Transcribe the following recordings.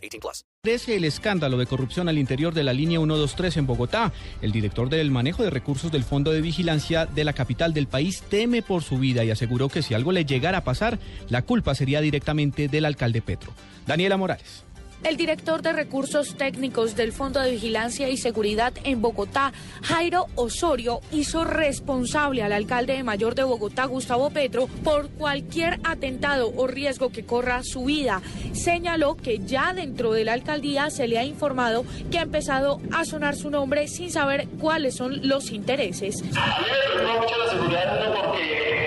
18 plus. Crece el escándalo de corrupción al interior de la línea 123 en Bogotá. El director del manejo de recursos del Fondo de Vigilancia de la capital del país teme por su vida y aseguró que si algo le llegara a pasar, la culpa sería directamente del alcalde Petro. Daniela Morales. El director de recursos técnicos del Fondo de Vigilancia y Seguridad en Bogotá, Jairo Osorio, hizo responsable al alcalde de mayor de Bogotá, Gustavo Petro, por cualquier atentado o riesgo que corra su vida. Señaló que ya dentro de la alcaldía se le ha informado que ha empezado a sonar su nombre sin saber cuáles son los intereses. Mucho la seguridad porque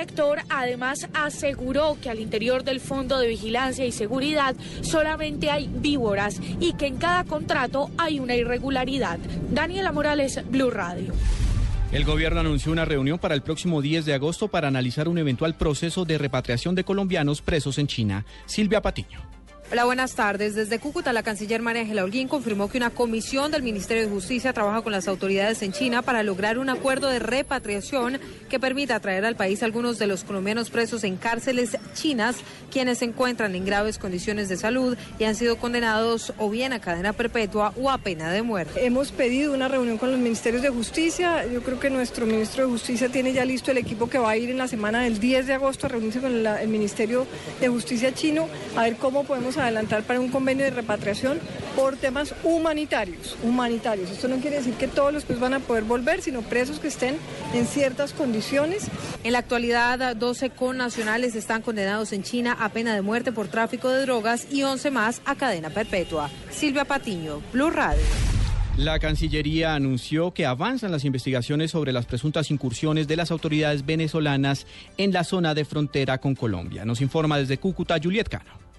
director además aseguró que al interior del Fondo de Vigilancia y Seguridad solamente hay víboras y que en cada contrato hay una irregularidad. Daniela Morales, Blue Radio. El gobierno anunció una reunión para el próximo 10 de agosto para analizar un eventual proceso de repatriación de colombianos presos en China. Silvia Patiño. Hola, buenas tardes. Desde Cúcuta, la canciller María Ángela Holguín confirmó que una comisión del Ministerio de Justicia trabaja con las autoridades en China para lograr un acuerdo de repatriación que permita traer al país algunos de los colombianos presos en cárceles chinas, quienes se encuentran en graves condiciones de salud y han sido condenados o bien a cadena perpetua o a pena de muerte. Hemos pedido una reunión con los ministerios de justicia. Yo creo que nuestro ministro de Justicia tiene ya listo el equipo que va a ir en la semana del 10 de agosto a reunirse con la- el Ministerio de Justicia chino a ver cómo podemos adelantar para un convenio de repatriación por temas humanitarios. Humanitarios. Esto no quiere decir que todos los presos van a poder volver, sino presos que estén en ciertas condiciones. En la actualidad, 12 connacionales están condenados en China a pena de muerte por tráfico de drogas y 11 más a cadena perpetua. Silvia Patiño, Blue Radio. La Cancillería anunció que avanzan las investigaciones sobre las presuntas incursiones de las autoridades venezolanas en la zona de frontera con Colombia. Nos informa desde Cúcuta Juliet Cano.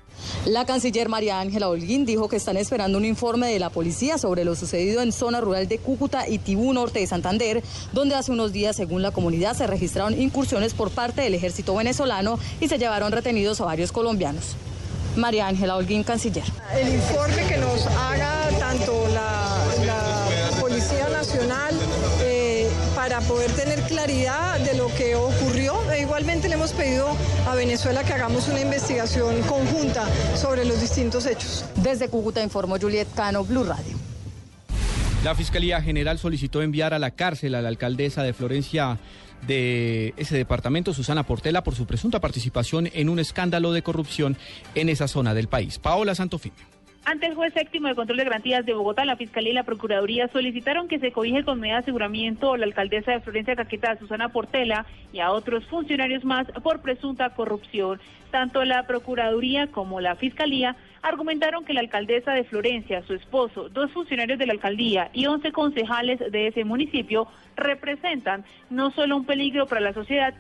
La canciller María Ángela Holguín dijo que están esperando un informe de la policía sobre lo sucedido en zona rural de Cúcuta y Tibú Norte de Santander, donde hace unos días, según la comunidad, se registraron incursiones por parte del ejército venezolano y se llevaron retenidos a varios colombianos. María Ángela Holguín, canciller. El informe que nos haga tanto la, la Policía Nacional eh, para poder tener claridad de lo que ocurrió. Igualmente le hemos pedido a Venezuela que hagamos una investigación conjunta sobre los distintos hechos. Desde Cúcuta informó Juliet Cano, Blue Radio. La Fiscalía General solicitó enviar a la cárcel a la alcaldesa de Florencia de ese departamento, Susana Portela, por su presunta participación en un escándalo de corrupción en esa zona del país. Paola Santofimio. Ante el juez séptimo de control de garantías de Bogotá, la Fiscalía y la Procuraduría solicitaron que se cobije con medida de aseguramiento a la alcaldesa de Florencia Caquetá, Susana Portela, y a otros funcionarios más por presunta corrupción. Tanto la Procuraduría como la Fiscalía argumentaron que la alcaldesa de Florencia, su esposo, dos funcionarios de la alcaldía y 11 concejales de ese municipio representan no solo un peligro para la sociedad,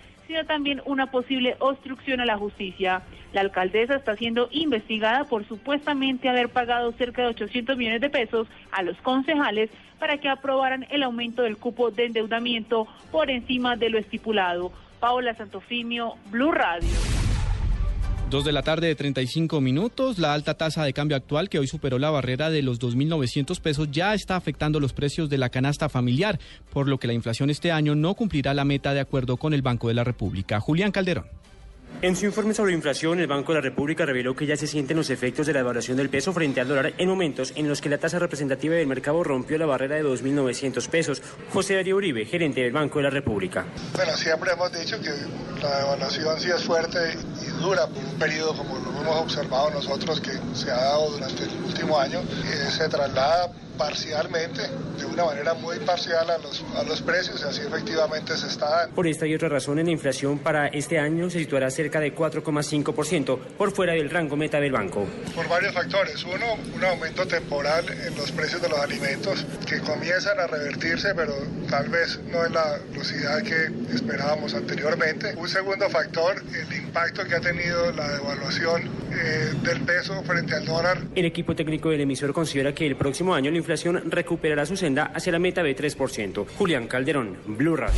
también una posible obstrucción a la justicia. La alcaldesa está siendo investigada por supuestamente haber pagado cerca de 800 millones de pesos a los concejales para que aprobaran el aumento del cupo de endeudamiento por encima de lo estipulado. Paola Santofimio, Blue Radio. Dos de la tarde de 35 minutos, la alta tasa de cambio actual que hoy superó la barrera de los 2.900 pesos ya está afectando los precios de la canasta familiar, por lo que la inflación este año no cumplirá la meta de acuerdo con el Banco de la República. Julián Calderón. En su informe sobre inflación, el Banco de la República reveló que ya se sienten los efectos de la devaluación del peso frente al dólar en momentos en los que la tasa representativa del mercado rompió la barrera de 2.900 pesos. José Darío Uribe, gerente del Banco de la República. Bueno, siempre hemos dicho que la devaluación sí es fuerte y dura por un periodo como lo hemos observado nosotros que se ha dado durante el último año. Eh, se traslada parcialmente, de una manera muy parcial a los, a los precios y así efectivamente se está dando. Por esta y otras razones, la inflación para este año se situará cerca de 4,5%, por fuera del rango meta del banco. Por varios factores. Uno, un aumento temporal en los precios de los alimentos que comienzan a revertirse, pero tal vez no en la velocidad que esperábamos anteriormente. Un segundo factor, el impacto que ha tenido la devaluación eh, del peso frente al dólar. El equipo técnico del emisor considera que el próximo año la inflación recuperará su senda hacia la meta de 3%. Julián Calderón, Blue Radio.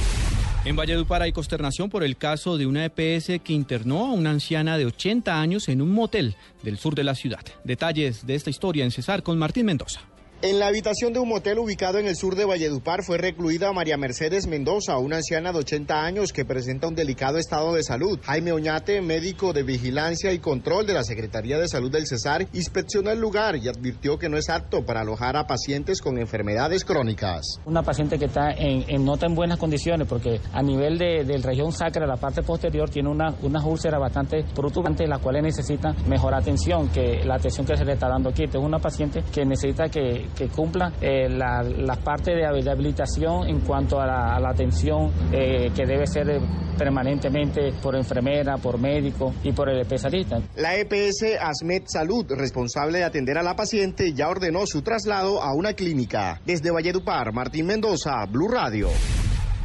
En Valledupar hay consternación por el caso de una EPS que internó a una anciana de 80 años en un motel del sur de la ciudad. Detalles de esta historia en Cesar con Martín Mendoza. En la habitación de un motel ubicado en el sur de Valledupar fue recluida María Mercedes Mendoza, una anciana de 80 años que presenta un delicado estado de salud. Jaime Oñate, médico de vigilancia y control de la Secretaría de Salud del Cesar, inspeccionó el lugar y advirtió que no es apto para alojar a pacientes con enfermedades crónicas. Una paciente que está en, en no tan buenas condiciones porque a nivel de, del región sacra, la parte posterior, tiene una, unas úlceras bastante protuberantes, las cuales necesita mejor atención que la atención que se le está dando aquí. Esta es una paciente que necesita que que cumpla eh, la partes de habilitación en cuanto a la, a la atención eh, que debe ser eh, permanentemente por enfermera, por médico y por el especialista. La EPS Asmed Salud, responsable de atender a la paciente, ya ordenó su traslado a una clínica. Desde Valledupar, Martín Mendoza, Blue Radio.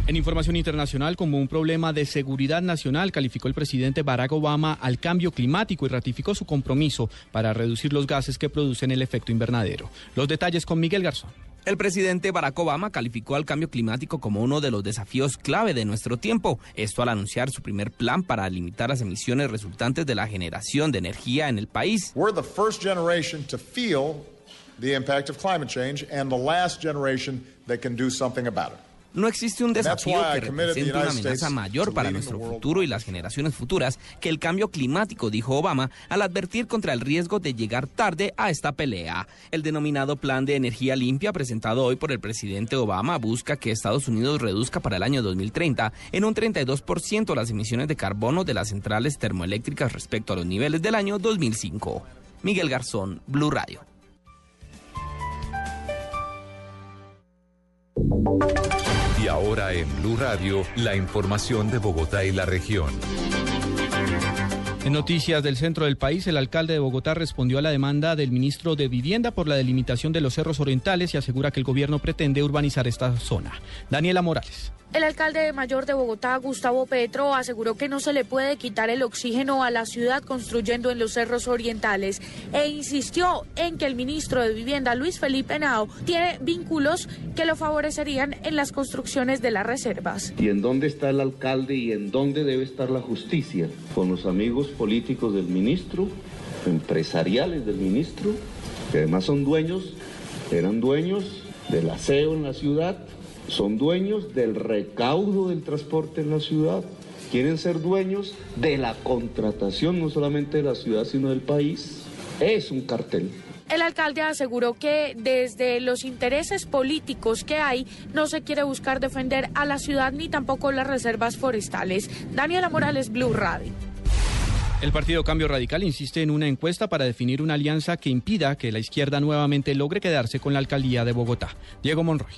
En información internacional, como un problema de seguridad nacional, calificó el presidente Barack Obama al cambio climático y ratificó su compromiso para reducir los gases que producen el efecto invernadero. Los detalles con Miguel Garzón. El presidente Barack Obama calificó al cambio climático como uno de los desafíos clave de nuestro tiempo. Esto al anunciar su primer plan para limitar las emisiones resultantes de la generación de energía en el país. We're the first generation to feel the impact of climate change and the last generation that can do something about it. No existe un desafío que represente una amenaza mayor para nuestro futuro y las generaciones futuras que el cambio climático, dijo Obama, al advertir contra el riesgo de llegar tarde a esta pelea. El denominado Plan de Energía Limpia presentado hoy por el presidente Obama busca que Estados Unidos reduzca para el año 2030 en un 32% las emisiones de carbono de las centrales termoeléctricas respecto a los niveles del año 2005. Miguel Garzón, Blue Radio. Y ahora en Blue Radio, la información de Bogotá y la región. En noticias del centro del país, el alcalde de Bogotá respondió a la demanda del ministro de Vivienda por la delimitación de los cerros orientales y asegura que el gobierno pretende urbanizar esta zona. Daniela Morales. El alcalde mayor de Bogotá, Gustavo Petro, aseguró que no se le puede quitar el oxígeno a la ciudad construyendo en los cerros orientales e insistió en que el ministro de Vivienda, Luis Felipe Henao, tiene vínculos que lo favorecerían en las construcciones de las reservas. ¿Y en dónde está el alcalde y en dónde debe estar la justicia? Con los amigos políticos del ministro, empresariales del ministro, que además son dueños, eran dueños del aseo en la ciudad son dueños del recaudo del transporte en la ciudad, quieren ser dueños de la contratación no solamente de la ciudad sino del país. Es un cartel. El alcalde aseguró que desde los intereses políticos que hay no se quiere buscar defender a la ciudad ni tampoco las reservas forestales. Daniela Morales, Blue Radio. El Partido Cambio Radical insiste en una encuesta para definir una alianza que impida que la izquierda nuevamente logre quedarse con la alcaldía de Bogotá. Diego Monroy.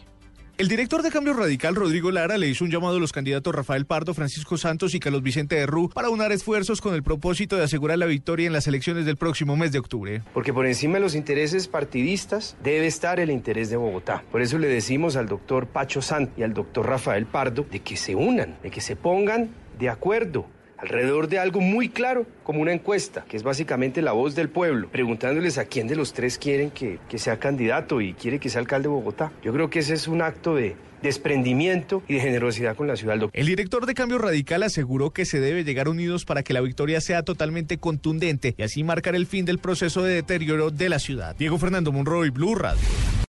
El director de Cambio Radical, Rodrigo Lara, le hizo un llamado a los candidatos Rafael Pardo, Francisco Santos y Carlos Vicente de Rú para unar esfuerzos con el propósito de asegurar la victoria en las elecciones del próximo mes de octubre. Porque por encima de los intereses partidistas debe estar el interés de Bogotá. Por eso le decimos al doctor Pacho Sant y al doctor Rafael Pardo de que se unan, de que se pongan de acuerdo alrededor de algo muy claro, como una encuesta, que es básicamente la voz del pueblo, preguntándoles a quién de los tres quieren que, que sea candidato y quiere que sea alcalde de Bogotá. Yo creo que ese es un acto de, desprendimiento y de generosidad con la ciudad. El director de Cambio Radical aseguró que se debe llegar unidos para que la victoria sea totalmente contundente y así marcar el fin del proceso de deterioro de la ciudad. Diego Fernando Monroy, Blue Radio.